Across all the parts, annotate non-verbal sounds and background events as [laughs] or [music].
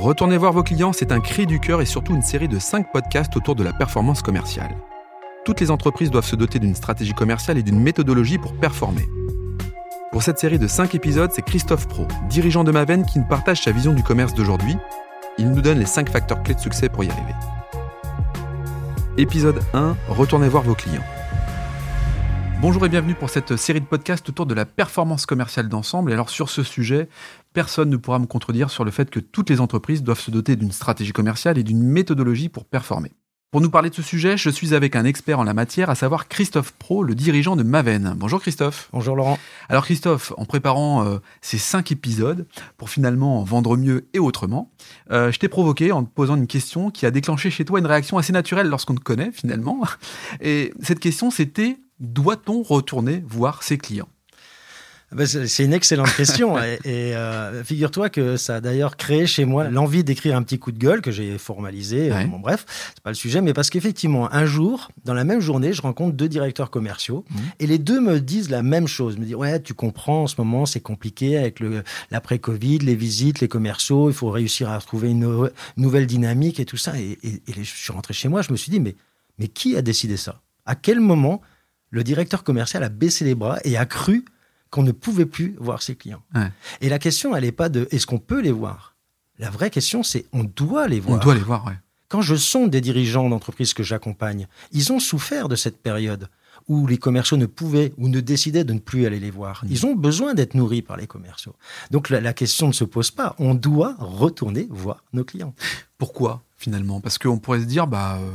Retournez voir vos clients, c'est un cri du cœur et surtout une série de 5 podcasts autour de la performance commerciale. Toutes les entreprises doivent se doter d'une stratégie commerciale et d'une méthodologie pour performer. Pour cette série de 5 épisodes, c'est Christophe Pro, dirigeant de Maven, qui nous partage sa vision du commerce d'aujourd'hui. Il nous donne les 5 facteurs clés de succès pour y arriver. Épisode 1, retournez voir vos clients. Bonjour et bienvenue pour cette série de podcasts autour de la performance commerciale d'ensemble. Et alors sur ce sujet, personne ne pourra me contredire sur le fait que toutes les entreprises doivent se doter d'une stratégie commerciale et d'une méthodologie pour performer. Pour nous parler de ce sujet, je suis avec un expert en la matière, à savoir Christophe Pro, le dirigeant de Maven. Bonjour Christophe. Bonjour Laurent. Alors Christophe, en préparant euh, ces cinq épisodes pour finalement vendre mieux et autrement, euh, je t'ai provoqué en te posant une question qui a déclenché chez toi une réaction assez naturelle lorsqu'on te connaît finalement. Et cette question c'était doit-on retourner voir ses clients? Ah ben, c'est une excellente question [laughs] et, euh, figure-toi que ça a d'ailleurs créé chez moi l'envie d'écrire un petit coup de gueule que j'ai formalisé. Bon, bref, c'est pas le sujet, mais parce qu'effectivement, un jour, dans la même journée, je rencontre deux directeurs commerciaux mmh. et les deux me disent la même chose. Ils me disent ouais, tu comprends, en ce moment c'est compliqué avec le l'après-Covid, les visites, les commerciaux, il faut réussir à trouver une nouvelle dynamique et tout ça. Et, et, je suis rentré chez moi, je me suis dit mais mais qui a décidé ça? À quel moment le directeur commercial a baissé les bras et a cru qu'on ne pouvait plus voir ses clients. Et la question, elle n'est pas de est-ce qu'on peut les voir? La vraie question, c'est on doit les voir. On doit les voir, ouais. Quand je sonde des dirigeants d'entreprises que j'accompagne, ils ont souffert de cette période où les commerciaux ne pouvaient ou ne décidaient de ne plus aller les voir. Mm. Ils ont besoin d'être nourris par les commerciaux. Donc la, question ne se pose pas. On doit retourner voir nos clients. Pourquoi finalement? Parce qu'on pourrait se dire, bah, euh,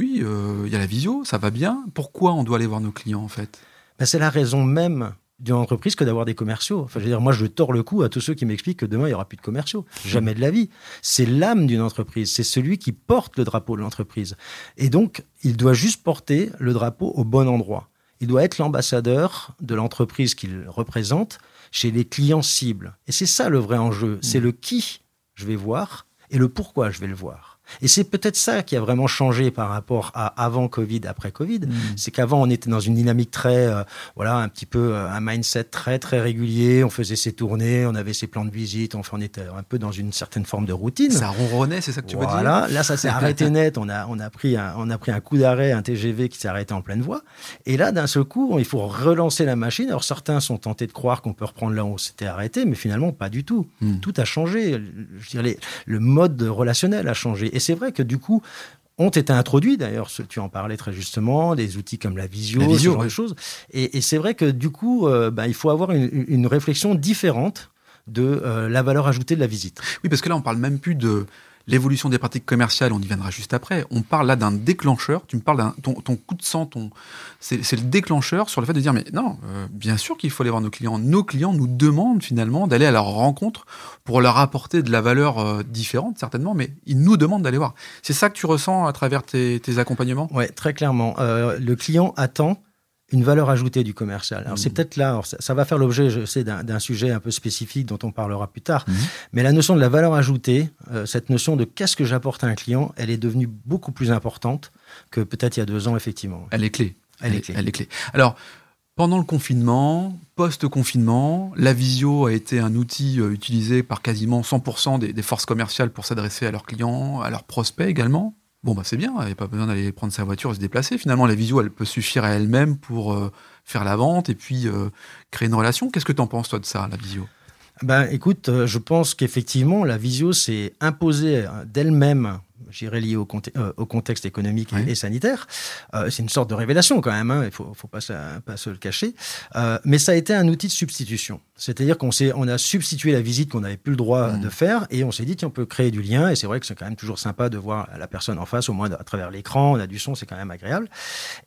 oui, euh, il y a la visio, ça va bien. Pourquoi on doit aller voir nos clients en fait? Ben, C'est la raison même d'une entreprise que d'avoir des commerciaux. Enfin, je veux dire, moi, je tords le cou à tous ceux qui m'expliquent que demain, il n'y aura plus de commerciaux. Jamais de la vie. C'est l'âme d'une entreprise. C'est celui qui porte le drapeau de l'entreprise. Et donc, il doit juste porter le drapeau au bon endroit. Il doit être l'ambassadeur de l'entreprise qu'il représente chez les clients cibles. Et c'est ça le vrai enjeu. C'est mmh. le qui je vais voir et le pourquoi je vais le voir. Et c'est peut-être ça qui a vraiment changé par rapport à avant Covid, après Covid. Mm. C'est qu'avant, on était dans une dynamique très, euh, voilà, un petit peu euh, un mindset très, très régulier. On faisait ses tournées, on avait ses plans de visite, on, on était un peu dans une certaine forme de routine. Ça ronronnait, c'est ça que tu veux dire? Voilà, là, ça s'est arrêté [laughs] net. On a, on, a pris un, on a pris un coup d'arrêt, un TGV qui s'est arrêté en pleine voie. Et là, d'un seul coup, il faut relancer la machine. Alors, certains sont tentés de croire qu'on peut reprendre là où on s'était arrêté, mais finalement, pas du tout. Mm. Tout a changé. Je dirais, le mode relationnel a changé. Et c'est vrai que du coup, ont été introduits, d'ailleurs, tu en parlais très justement, des outils comme la visio, ce genre de choses. Et, c'est vrai que du coup, euh, bah, il faut avoir une, réflexion différente de euh, la valeur ajoutée de la visite. Oui, parce que là, on parle même plus de l'évolution des pratiques commerciales, on y viendra juste après. On parle là d'un déclencheur. Tu me parles d'un ton, coup de sang, ton, c'est, le déclencheur sur le fait de dire mais non, euh, bien sûr qu'il faut aller voir nos clients. Nos clients nous demandent finalement d'aller à leur rencontre pour leur apporter de la valeur euh, différente certainement, mais ils nous demandent d'aller voir. C'est ça que tu ressens à travers tes, accompagnements? Oui, très clairement. Euh, le client attend une valeur ajoutée du commercial. Alors c'est mmh. peut-être là, ça, va faire l'objet, je sais, d'un sujet un peu spécifique dont on parlera plus tard, mmh. mais la notion de la valeur ajoutée, euh, cette notion de qu'est-ce que j'apporte à un client, elle est devenue beaucoup plus importante que peut-être il y a deux ans, effectivement. Elle est clé. Elle, est clé. Elle est clé. Alors, pendant le confinement, post-confinement, la visio a été un outil euh, utilisé par quasiment 100% des, des forces commerciales pour s'adresser à leurs clients, à leurs prospects également. Bon, bah c'est bien, il n'y a pas besoin d'aller prendre sa voiture et se déplacer. Finalement, la visio, elle peut suffire à elle-même pour euh, faire la vente et puis euh, créer une relation. Qu'est-ce que tu en penses, toi, de ça, la visio? Ben, écoute, euh, je pense qu'effectivement, la visio s'est imposée d'elle-même j'irais lié au, euh, au, contexte économique et, sanitaire. Euh, c'est une sorte de révélation quand même, hein, il ne faut, faut pas, pas, se le cacher. Euh, mais ça a été un outil de substitution. C'est-à-dire qu'on on a substitué la visite qu'on n'avait plus le droit mmh. de faire et on s'est dit qu'on peut créer du lien. Et c'est vrai que c'est quand même toujours sympa de voir la personne en face, au moins à travers l'écran, on a du son, c'est quand même agréable.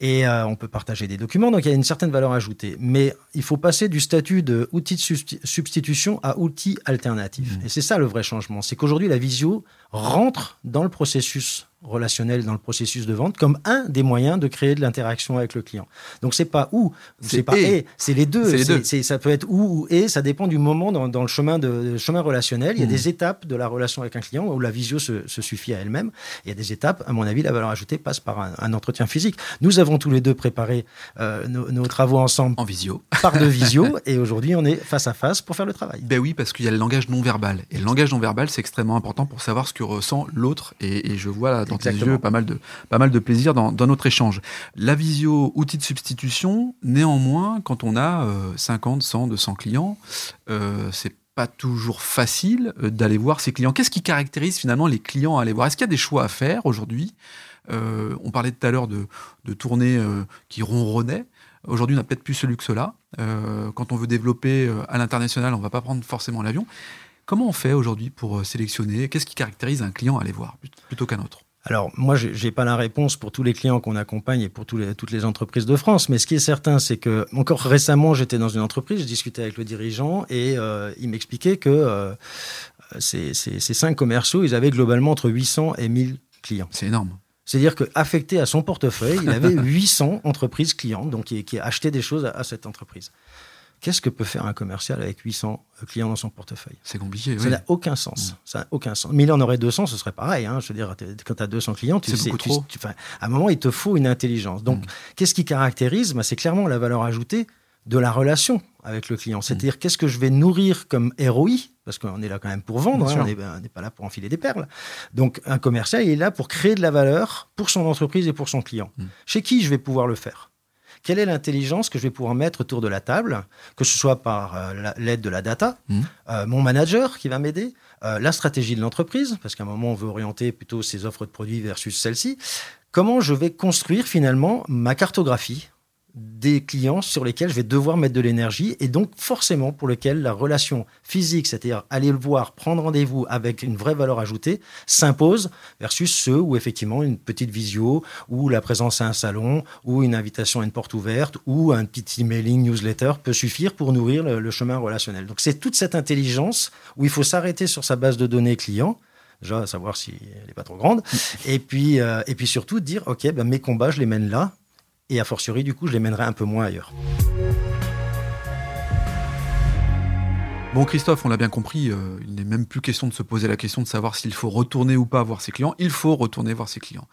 Et on peut partager des documents, donc il y a une certaine valeur ajoutée. Mais il faut passer du statut de outil de substitution à outil alternatif. Mmh. Et c'est ça le vrai changement. C'est qu'aujourd'hui, la visio rentre dans le processus relationnel dans le processus de vente comme un des moyens de créer de l'interaction avec le client. Donc c'est pas ou, c'est pas et, c'est les deux. C'est ça peut être ou ou et, ça dépend du moment dans, dans le chemin de chemin relationnel. Il y a mmh. des étapes de la relation avec un client où la visio se, se suffit à elle-même. Il y a des étapes, à mon avis, la valeur ajoutée passe par un, entretien physique. Nous avons tous les deux préparé euh, nos, nos, travaux ensemble en visio, [laughs] par de visio, [laughs] et aujourd'hui on est face à face pour faire le travail. Ben oui, parce qu'il y a le langage non verbal et le langage non verbal c'est extrêmement important pour savoir ce que ressent l'autre et, et je vois dans tes yeux pas mal de, pas mal de plaisir dans, dans, notre échange. La visio, outil de substitution, néanmoins, quand on a 50, 100, 200 clients, euh, c'est pas toujours facile euh, d'aller voir ses clients. Qu'est-ce qui caractérise finalement les clients à aller voir? Est-ce qu'il y a des choix à faire aujourd'hui? Euh, On parlait tout à l'heure de, de tournées euh, qui ronronnaient. Aujourd'hui, on n'a peut-être plus ce luxe-là. Euh, quand on veut développer à l'international, on ne va pas prendre forcément l'avion. Comment on fait aujourd'hui pour sélectionner? Qu'est-ce qui caractérise un client à aller voir plutôt qu'un autre? Alors, moi, je n'ai pas la réponse pour tous les clients qu'on accompagne et pour tous les, toutes les entreprises de France. Mais ce qui est certain, c'est que, encore récemment, j'étais dans une entreprise, je discutais avec le dirigeant et euh, il m'expliquait que euh, ces, ces, ces, cinq commerciaux, ils avaient globalement entre 800 et 1000 clients. C'est énorme. C'est-à-dire qu'affecté à son portefeuille, il avait [laughs] 800 entreprises clientes, donc qui, qui achetaient des choses à, à cette entreprise. Qu'est-ce que peut faire un commercial avec 800 euh, clients dans son portefeuille? C'est compliqué. Ça n'a aucun sens. Mm. Ça n'a aucun sens. Mais il en aurait 200, ce serait pareil. Hein. Je veux dire, quand tu as 200 clients, tu sais, tu, tu, à un moment, il te faut une intelligence. Donc, mm. qu'est-ce qui caractérise? Bah, C'est clairement la valeur ajoutée de la relation avec le client. C'est-à-dire, mm. qu'est-ce que je vais nourrir comme ROI Parce qu'on est là quand même pour vendre, hein, on n'est pas là pour enfiler des perles. Donc, un commercial, il est là pour créer de la valeur pour son entreprise et pour son client. Chez qui je vais pouvoir le faire? Quelle est l'intelligence que je vais pouvoir mettre autour de la table, que ce soit par euh, l'aide de la data, mmh. euh, mon manager qui va m'aider, euh, la stratégie de l'entreprise, parce qu'à un moment, on veut orienter plutôt ses offres de produits versus celles-ci. Comment je vais construire finalement ma cartographie des clients sur lesquels je vais devoir mettre de l'énergie et donc forcément pour lesquels la relation physique, c'est-à-dire aller le voir, prendre rendez-vous avec une vraie valeur ajoutée, s'impose versus ceux où effectivement une petite visio ou la présence à un salon ou une invitation à une porte ouverte ou un petit emailing newsletter peut suffire pour nourrir le, le chemin relationnel. Donc c'est toute cette intelligence où il faut s'arrêter sur sa base de données client déjà savoir si elle n'est pas trop grande, et puis, euh, et puis surtout dire, OK, ben mes combats, je les mène là, et a fortiori, du coup, je les mènerai un peu moins ailleurs. Bon, Christophe, on l'a bien compris, euh, il n'est même plus question de se poser la question de savoir s'il faut retourner ou pas voir ses clients. Il faut retourner voir ses clients.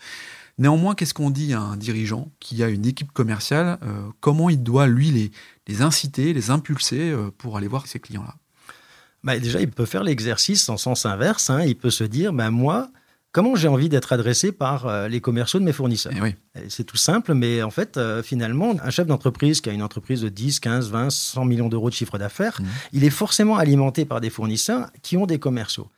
Néanmoins, qu'est-ce qu'on dit à un dirigeant qui a une équipe commerciale euh, Comment il doit, lui, les, les inciter, les impulser euh, pour aller voir ces clients-là? Bah, Déjà, il peut faire l'exercice en sens inverse. Hein. Il peut se dire, bah, moi, comment j'ai envie d'être adressé par euh, les commerciaux de mes fournisseurs. Eh c'est tout simple, mais en fait, euh, finalement, un chef d'entreprise qui a une entreprise de 10, 15, 20, 100 millions d'euros de chiffre d'affaires, mmh. il est forcément alimenté par des fournisseurs qui ont des commerciaux.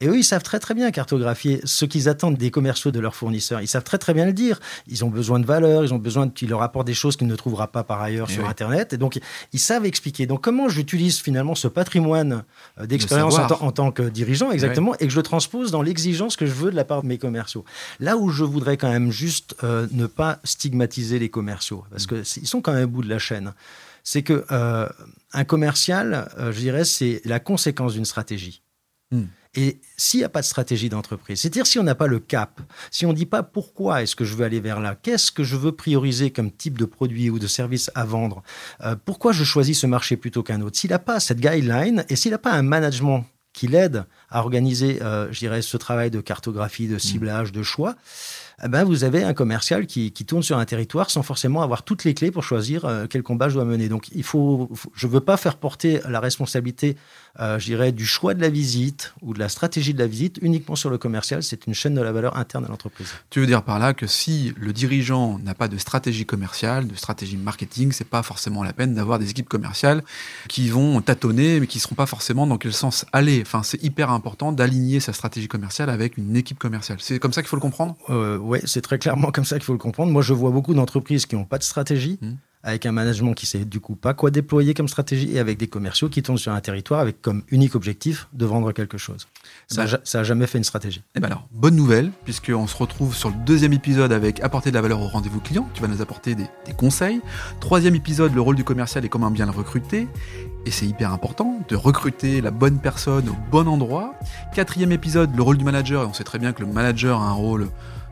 Et eux, ils savent très très bien cartographier ce qu'ils attendent des commerciaux de leurs fournisseurs. Ils savent très très bien le dire. Ils ont besoin de valeur, ils ont besoin qu'ils leur apportent des choses qu'ils ne trouvera pas par ailleurs et sur oui. Internet. Et donc, ils savent expliquer. Donc, comment j'utilise finalement ce patrimoine euh, d'expérience en, en, tant que dirigeant, exactement, et que je le transpose dans l'exigence que je veux de la part de mes commerciaux? Là où je voudrais quand même juste euh, ne pas stigmatiser les commerciaux, parce mmh. qu'ils sont quand même au bout de la chaîne c'est que euh, un commercial, euh, je dirais, c'est la conséquence d'une stratégie. Hmm. Et s'il n'y a pas de stratégie d'entreprise, c'est-à-dire si on n'a pas le cap, si on ne dit pas pourquoi est-ce que je veux aller vers là, qu'est-ce que je veux prioriser comme type de produit ou de service à vendre, euh, pourquoi je choisis ce marché plutôt qu'un autre, s'il n'a pas cette guideline et s'il n'a pas un management qui l'aide à organiser, euh, je dirais, ce travail de cartographie, de ciblage, de choix, eh ben, vous avez un commercial qui, qui, tourne sur un territoire sans forcément avoir toutes les clés pour choisir euh, quel combat je dois mener. Donc, il faut, faut je ne veux pas faire porter la responsabilité, euh, je dirais, du choix de la visite ou de la stratégie de la visite uniquement sur le commercial. C'est une chaîne de la valeur interne à l'entreprise. Tu veux dire par là que si le dirigeant n'a pas de stratégie commerciale, de stratégie marketing, c'est pas forcément la peine d'avoir des équipes commerciales qui vont tâtonner, mais qui ne seront pas forcément dans quel sens aller. Enfin, c'est hyper important d'aligner sa stratégie commerciale avec une équipe commerciale. C'est comme ça qu'il faut le comprendre? Euh, oui, c'est très clairement [laughs] comme ça qu'il faut le comprendre. Moi, je vois beaucoup d'entreprises qui n'ont pas de stratégie. Mmh avec un management qui sait du coup pas quoi déployer comme stratégie et avec des commerciaux qui tournent sur un territoire avec comme unique objectif de vendre quelque chose. Ça, n'a ben, jamais fait une stratégie. Et eh ben alors, bonne nouvelle, puisqu'on se retrouve sur le deuxième épisode avec apporter de la valeur au rendez-vous client. Tu vas nous apporter des, des conseils. Troisième épisode, le rôle du commercial et comment bien le recruter. Et c'est hyper important de recruter la bonne personne au bon endroit. Quatrième épisode, le rôle du manager. Et on sait très bien que le manager a un rôle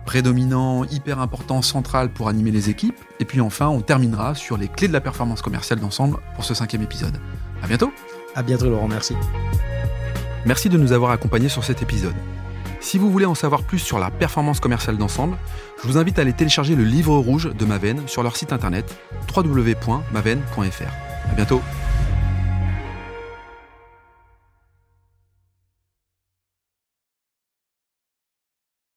prédominant, hyper important, central pour animer les équipes. Et puis enfin, on terminera sur les clés de la performance commerciale d'ensemble pour ce cinquième épisode. À bientôt. À bientôt, Laurent. Merci. Merci de nous avoir accompagnés sur cet épisode. Si vous voulez en savoir plus sur la performance commerciale d'ensemble, je vous invite à aller télécharger le livre rouge de Maven sur leur site internet www.maven.fr. À bientôt.